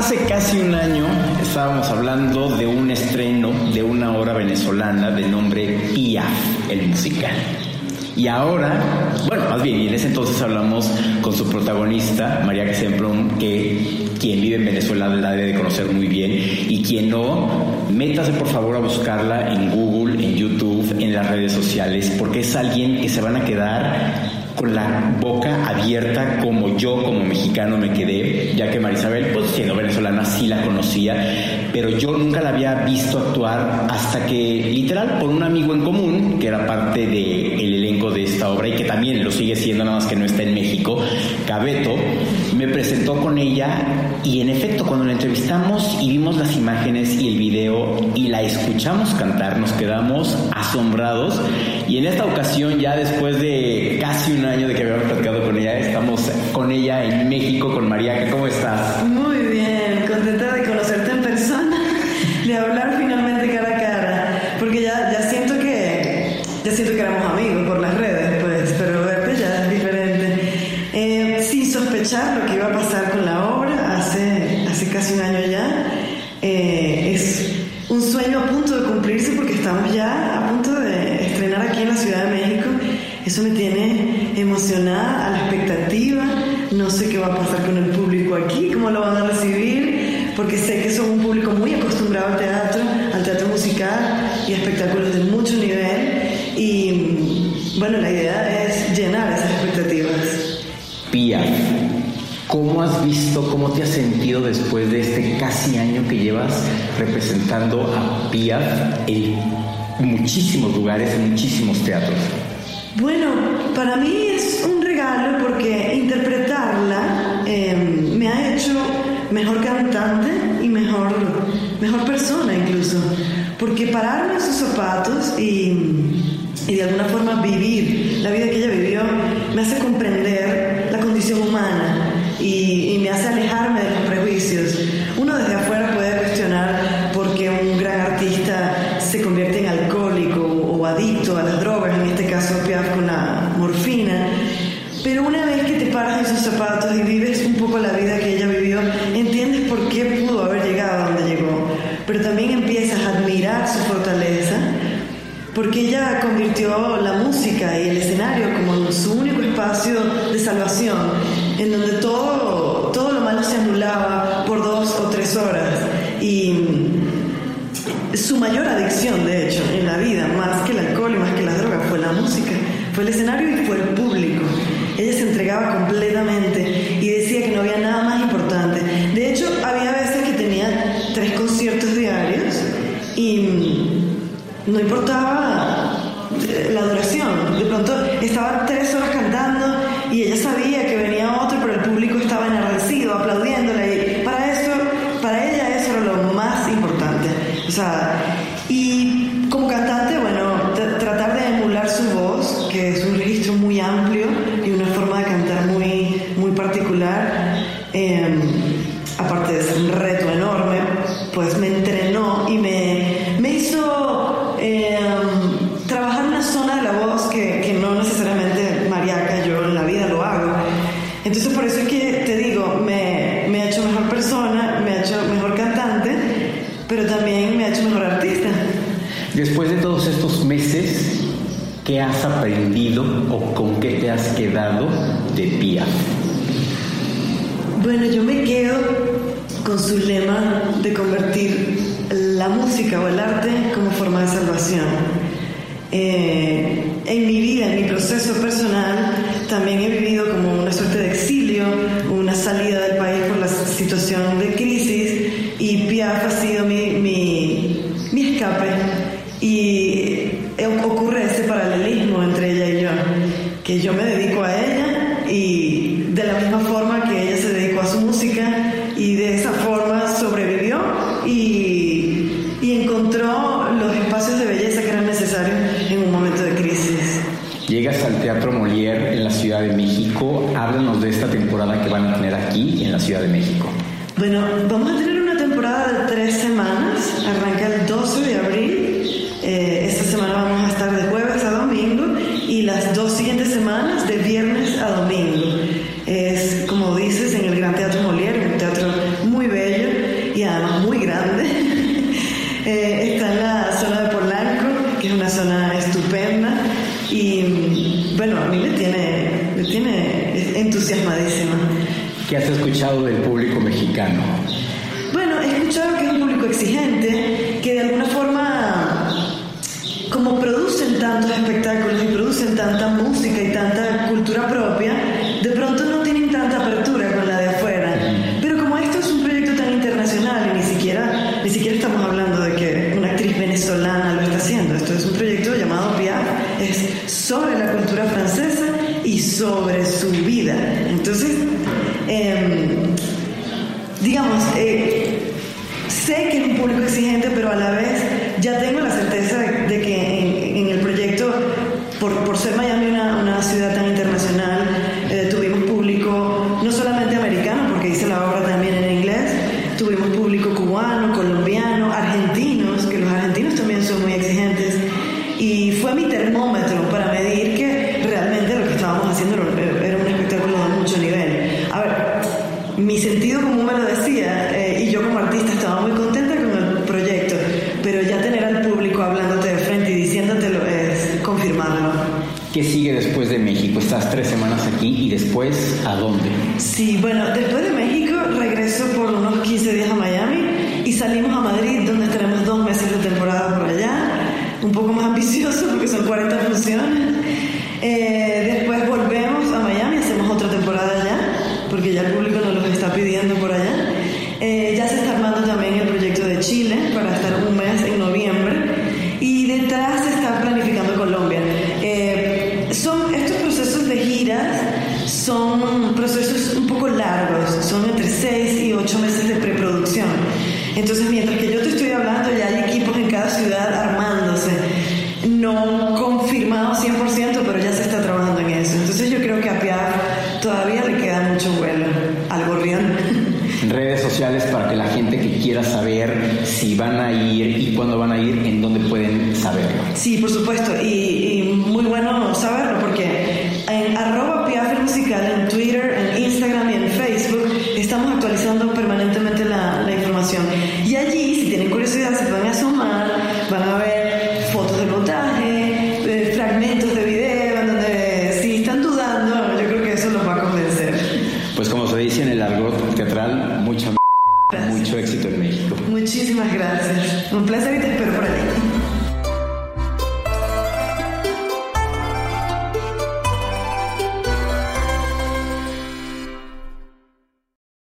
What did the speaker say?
Hace casi un año estábamos hablando de un estreno de una obra venezolana de nombre Pia, el musical. Y ahora, bueno, más bien, en ese entonces hablamos con su protagonista, María Casemplum, que quien vive en Venezuela la debe de conocer muy bien, y quien no, métase por favor a buscarla en Google, en YouTube, en las redes sociales, porque es alguien que se van a quedar con la boca abierta como yo como mexicano me quedé, ya que Marisabel, pues siendo venezolana sí la conocía, pero yo nunca la había visto actuar hasta que literal por un amigo en común, que era parte del elenco de esta obra y que también lo sigue siendo, nada más que no está en México, Cabeto, me presentó con ella y en efecto cuando la entrevistamos y vimos las imágenes y el video y la escuchamos cantar, nos quedamos asombrados. Y en esta ocasión ya después de casi un año de que habíamos platicado con ella, estamos con ella en México, con María. ¿Cómo estás? Muy bien, contenta de conocerte en persona, de hablar finalmente cara a cara, porque ya, ya siento que ya siento que éramos amigos por las redes, pues, pero verte ya es diferente. Eh, sin sospechar lo que iba a pasar con la obra hace, hace casi un año ya, eh, es un sueño a punto de cumplirse porque estamos ya a punto de estrenar aquí en la Ciudad de México. Eso me tiene emocionada, a la expectativa. No sé qué va a pasar con el público aquí, cómo lo van a recibir, porque sé que son un público muy acostumbrado al teatro, al teatro musical y a espectáculos de mucho nivel. Y bueno, la idea es llenar esas expectativas. Pia, ¿cómo has visto, cómo te has sentido después de este casi año que llevas representando a Pia en muchísimos lugares, en muchísimos teatros? Bueno, para mí es un regalo porque interpretarla eh, me ha hecho mejor cantante y mejor, mejor persona incluso. Porque pararme en sus zapatos y, y de alguna forma vivir la vida que ella vivió me hace comprender la condición humana y, y me hace alejarme Pero una vez que te paras en sus zapatos y vives un poco la vida que ella vivió, entiendes por qué pudo haber llegado a donde llegó. Pero también empiezas a admirar su fortaleza, porque ella convirtió la música y el escenario como su único espacio de salvación, en donde todo, todo lo malo se anulaba por dos o tres horas. Y su mayor adicción, de hecho, en la vida, más que el alcohol y más que las drogas, fue la música, fue el escenario y fue el. Ella se entregaba completamente y decía que no había nada más importante. De hecho, había veces que tenía tres conciertos diarios y no importaba la duración. De pronto estaba tres horas cantando y ella sabía que venía otro, pero el público estaba enardecido, aplaudiéndola. Y para eso, para ella eso era lo más importante. O sea, y como cantante, bueno, tratar de emular su voz, que es un registro muy amplio y una forma de cantar muy, muy particular, eh, aparte de ser un reto enorme, pues me entrenó y me, me hizo eh, trabajar una zona de la voz que, que no necesariamente Mariaca, yo en la vida lo hago. Entonces por eso es que te digo, me, me ha hecho mejor persona, me ha hecho mejor cantante, pero también me ha hecho mejor artista. Después de todos estos meses, ¿qué has aprendido o con qué te has quedado de Pia? Bueno, yo me quedo con su lema de convertir la música o el arte como forma de salvación. Eh, en mi vida, en mi proceso personal, también he vivido como una suerte de exilio, una salida del país por la situación de crisis y Piaf ha sido mi, mi, escape. Y ocurre ese paralelismo entre ella y yo, que yo me Háblanos de esta temporada que van a tener aquí en la Ciudad de México. Bueno, vamos a tener una temporada de tres semanas. Arranca el 12 de abril. Eh, esta semana vamos a estar de jueves a domingo y las dos siguientes semanas de viernes a domingo. Es, como dices, en entusiasmadísima. ¿Qué has escuchado del público mexicano? Bueno, he escuchado que es un público exigente, que de alguna forma, como producen tantos espectáculos y producen tanta música eh, sé que es un público exigente, pero a la vez ya tengo la certeza de que en, el proyecto, por, por ser Miami mi sentido común me lo decía eh, y yo como artista estaba muy contenta con el proyecto, pero ya tener al público hablándote de frente y diciéndotelo es confirmarlo. ¿Qué sigue después de México? Estás tres semanas aquí y después ¿a dónde? Sí, bueno, después de México regreso por unos 15 días a Miami y salimos a Madrid donde estaremos dos meses de temporada por allá, un poco más ambicioso porque son 40 funciones. Público nos lo está pidiendo por allá. Eh, ya se está armando también el proyecto de Chile para estar un mes en noviembre y detrás se está planificando Colombia. Eh, son estos procesos de giras son procesos un poco largos, son entre 6 y 8 meses de preproducción. Entonces, mientras Gorrión? Redes sociales para que la gente que quiera saber si van a ir y cuándo van a ir, en dónde pueden saberlo. Sí, por supuesto, y, y muy bueno saberlo porque en arroba Piafre Musical, en Twitter, en Instagram y en Facebook estamos actualizando teatral, mucha gracias. mucho éxito en México. Muchísimas gracias. Un placer y te espero por allí.